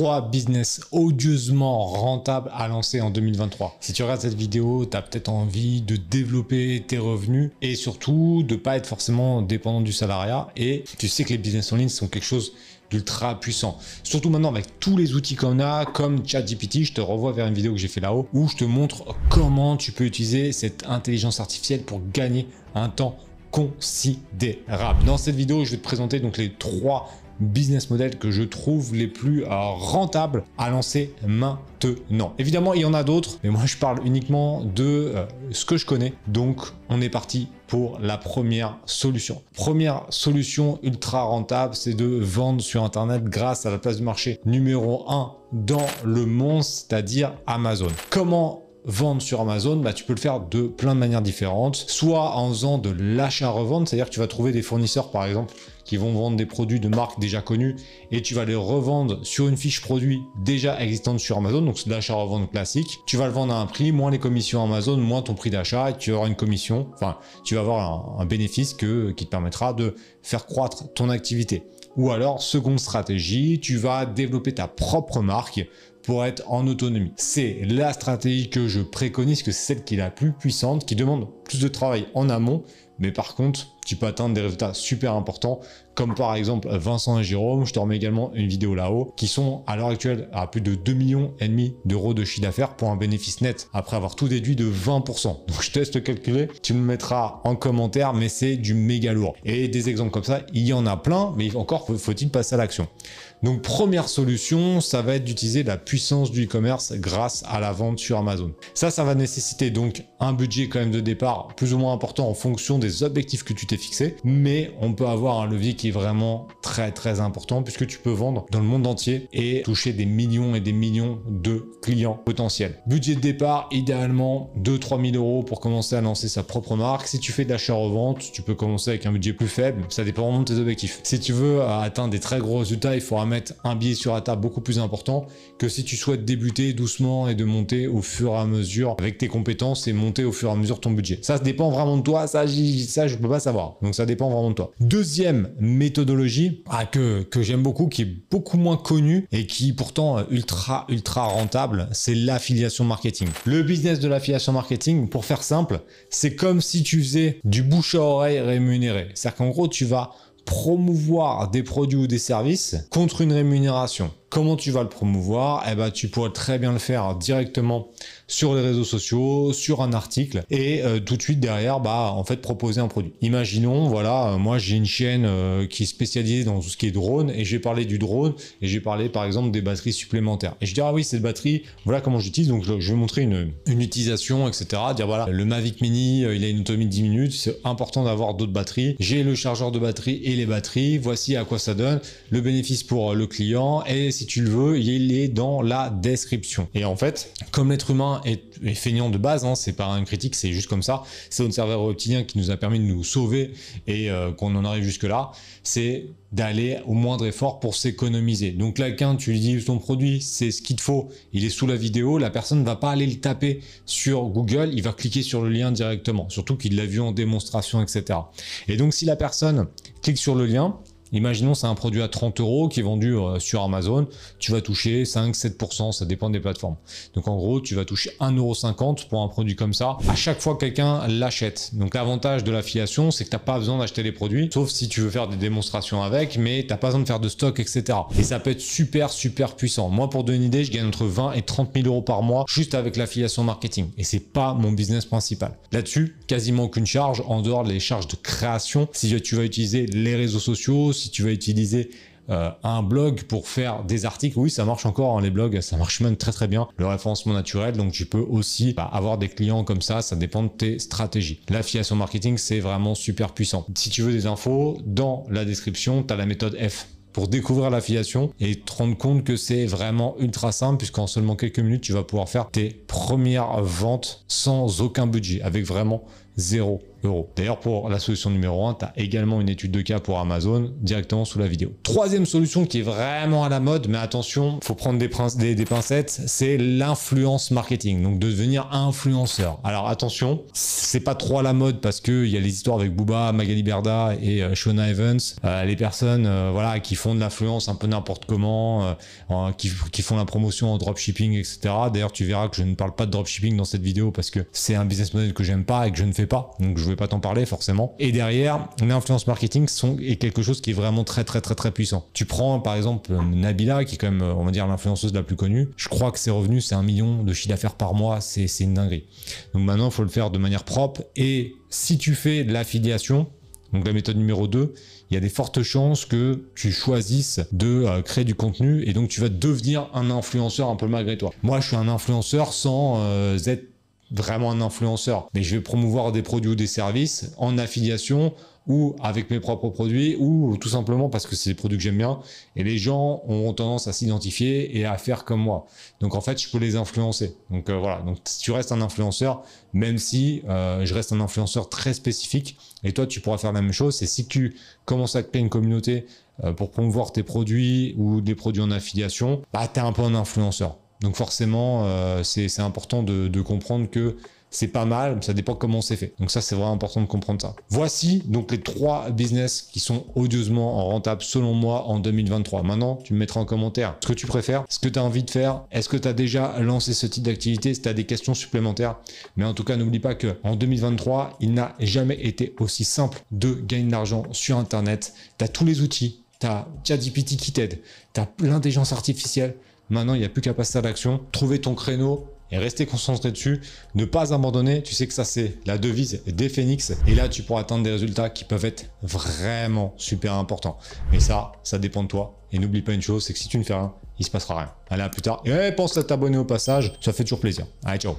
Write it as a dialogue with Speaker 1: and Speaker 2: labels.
Speaker 1: 3 business odieusement rentables à lancer en 2023. Si tu regardes cette vidéo, tu as peut-être envie de développer tes revenus et surtout de pas être forcément dépendant du salariat. Et tu sais que les business en ligne sont quelque chose d'ultra puissant. Surtout maintenant avec tous les outils qu'on a, comme ChatGPT, je te revois vers une vidéo que j'ai fait là-haut, où je te montre comment tu peux utiliser cette intelligence artificielle pour gagner un temps considérable. Dans cette vidéo, je vais te présenter donc les trois business models que je trouve les plus euh, rentables à lancer maintenant. Évidemment, il y en a d'autres, mais moi je parle uniquement de euh, ce que je connais. Donc, on est parti pour la première solution. Première solution ultra rentable, c'est de vendre sur Internet grâce à la place du marché numéro 1 dans le monde, c'est-à-dire Amazon. Comment vendre sur Amazon, bah, tu peux le faire de plein de manières différentes. Soit en faisant de l'achat-revente, c'est-à-dire que tu vas trouver des fournisseurs, par exemple, qui vont vendre des produits de marques déjà connues et tu vas les revendre sur une fiche produit déjà existante sur Amazon, donc c'est l'achat-revente classique. Tu vas le vendre à un prix, moins les commissions Amazon, moins ton prix d'achat et tu auras une commission, enfin, tu vas avoir un, bénéfice qui te permettra de faire croître ton activité. Ou alors, seconde stratégie, tu vas développer ta propre marque pour être en autonomie. C'est la stratégie que je préconise, que c'est celle qui est la plus puissante, qui demande plus de travail en amont, mais par contre, tu peux atteindre des résultats super importants, comme par exemple Vincent et Jérôme, je te remets également une vidéo là-haut, qui sont à l'heure actuelle à plus de 2 millions et demi d'euros de chiffre d'affaires pour un bénéfice net, après avoir tout déduit de 20%. Donc je teste calculer, tu me mettras en commentaire, mais c'est du méga lourd. Et des exemples comme ça, il y en a plein, mais encore faut-il passer à l'action. Donc première solution, ça va être d'utiliser la puissance du e-commerce grâce à la vente sur Amazon. Ça, ça va nécessiter donc un budget quand même de départ plus ou moins important en fonction des objectifs que tu t'es fixé, mais on peut avoir un levier qui est vraiment très très important puisque tu peux vendre dans le monde entier et toucher des millions et des millions de clients potentiels. Budget de départ, idéalement 2-3 000 euros pour commencer à lancer sa propre marque. Si tu fais de l'achat-revente, tu peux commencer avec un budget plus faible, ça dépend vraiment de tes objectifs. Si tu veux atteindre des très gros résultats, il faudra mettre un billet sur la table beaucoup plus important que si tu souhaites débuter doucement et de monter au fur et à mesure avec tes compétences et monter au fur et à mesure ton budget. Ça, dépend vraiment de toi, ça, ça je peux pas savoir. Donc ça dépend vraiment de toi. Deuxième méthodologie ah, que, que j'aime beaucoup, qui est beaucoup moins connue et qui pourtant ultra ultra rentable, c'est l'affiliation marketing. Le business de l'affiliation marketing, pour faire simple, c'est comme si tu faisais du bouche à oreille rémunéré. C'est-à-dire qu'en gros, tu vas promouvoir des produits ou des services contre une rémunération. Comment tu vas le promouvoir Eh ben, tu pourrais très bien le faire directement sur les réseaux sociaux, sur un article, et euh, tout de suite derrière, bah, en fait, proposer un produit. Imaginons, voilà, euh, moi j'ai une chaîne euh, qui est spécialisée dans tout ce qui est drone, et j'ai parlé du drone, et j'ai parlé par exemple des batteries supplémentaires. Et je dis, ah oui, cette batterie, voilà comment j'utilise, donc je, vais montrer une, une, utilisation, etc. Dire, voilà, le Mavic Mini, il a une autonomie de 10 minutes, c'est important d'avoir d'autres batteries. J'ai le chargeur de batterie et les batteries, voici à quoi ça donne, le bénéfice pour le client, et si tu le veux, il est dans la description. Et en fait, comme l'être humain est, feignant de base, hein, c'est pas un critique, c'est juste comme ça, c'est notre serveur reptilien qui nous a permis de nous sauver et euh, qu'on en arrive jusque là, c'est d'aller au moindre effort pour s'économiser. Donc là, quand tu lui dis ton produit, c'est ce qu'il te faut, il est sous la vidéo, la personne ne va pas aller le taper sur Google, il va cliquer sur le lien directement, surtout qu'il l'a vu en démonstration, etc. Et donc si la personne clique sur le lien, Imaginons c'est un produit à 30 euros qui est vendu euh, sur Amazon, tu vas toucher 5-7%, ça dépend des plateformes. Donc en gros, tu vas toucher 1,50€ pour un produit comme ça à chaque fois que quelqu'un l'achète. Donc l'avantage de l'affiliation, c'est que tu n'as pas besoin d'acheter les produits, sauf si tu veux faire des démonstrations avec, mais tu n'as pas besoin de faire de stock, etc. Et ça peut être super, super puissant. Moi, pour donner une idée, je gagne entre 20 et 30 000 euros par mois juste avec l'affiliation marketing. Et c'est pas mon business principal. Là-dessus, quasiment aucune charge en dehors des charges de création. Si tu vas utiliser les réseaux sociaux, si tu vas utiliser euh, un blog pour faire des articles, oui, ça marche encore, hein, les blogs, ça marche même très très bien, le référencement naturel, donc tu peux aussi bah, avoir des clients comme ça, ça dépend de tes stratégies. L'affiliation marketing, c'est vraiment super puissant. Si tu veux des infos, dans la description, tu as la méthode F pour découvrir l'affiliation et te rendre compte que c'est vraiment ultra simple puisqu'en seulement quelques minutes, tu vas pouvoir faire tes premières ventes sans aucun budget, avec vraiment zéro euro. D'ailleurs, pour la solution numéro 1, tu as également une étude de cas pour Amazon directement sous la vidéo. Troisième solution qui est vraiment à la mode, mais attention, faut prendre des, pincettes, c'est l'influence marketing. Donc, de devenir influenceur. Alors, attention, c'est pas trop à la mode parce qu'il y a les histoires avec Booba, Magali Berda et euh, Shona Evans. Euh, les personnes euh, voilà, qui font de l'influence un peu n'importe comment, qui, qui, font la promotion en dropshipping, etc. D'ailleurs, tu verras que je ne parle pas de dropshipping dans cette vidéo parce que c'est un business model que j'aime pas et que je ne fais pas. Donc, je vais pas t'en parler forcément. Et derrière, l'influence marketing sont, est quelque chose qui est vraiment très très très très puissant. Tu prends par exemple Nabila, qui est quand même, on va dire, l'influenceuse la plus connue. Je crois que ses revenus, c'est un million de chiffre d'affaires par mois. C'est une dinguerie. Donc maintenant, il faut le faire de manière propre. Et si tu fais de l'affiliation, donc la méthode numéro 2, il y a des fortes chances que tu choisisses de euh, créer du contenu et donc tu vas devenir un influenceur un peu malgré toi. Moi, je suis un influenceur sans euh, être vraiment un influenceur, mais je vais promouvoir des produits ou des services en affiliation ou avec mes propres produits ou tout simplement parce que c'est des produits que j'aime bien et les gens ont tendance à s'identifier et à faire comme moi. Donc en fait, je peux les influencer. Donc euh, voilà, donc tu restes un influenceur, même si euh, je reste un influenceur très spécifique et toi tu pourras faire la même chose. C'est si tu commences à créer une communauté euh, pour promouvoir tes produits ou des produits en affiliation, bah tu es un peu un influenceur. Donc forcément, euh, c'est important de, comprendre que c'est pas mal, ça dépend comment c'est fait. Donc ça, c'est vraiment important de comprendre ça. Voici donc les trois business qui sont odieusement rentables selon moi en 2023. Maintenant, tu me mettras en commentaire ce que tu préfères, ce que tu as envie de faire. Est-ce que tu as déjà lancé ce type d'activité? Si tu as des questions supplémentaires. Mais en tout cas, n'oublie pas que en 2023, il n'a jamais été aussi simple de gagner de l'argent sur Internet. Tu as tous les outils. Tu as ChatGPT qui t'aide. Tu as l'intelligence artificielle. Maintenant, il n'y a plus qu'à passer à l'action, trouver ton créneau et rester concentré dessus, ne pas abandonner. Tu sais que ça, c'est la devise des phénix. Et là, tu pourras atteindre des résultats qui peuvent être vraiment super importants. Mais ça, ça dépend de toi. Et n'oublie pas une chose, c'est que si tu ne fais rien, il se passera rien. Allez, à plus tard. Et pense à t'abonner au passage, ça fait toujours plaisir. Allez, ciao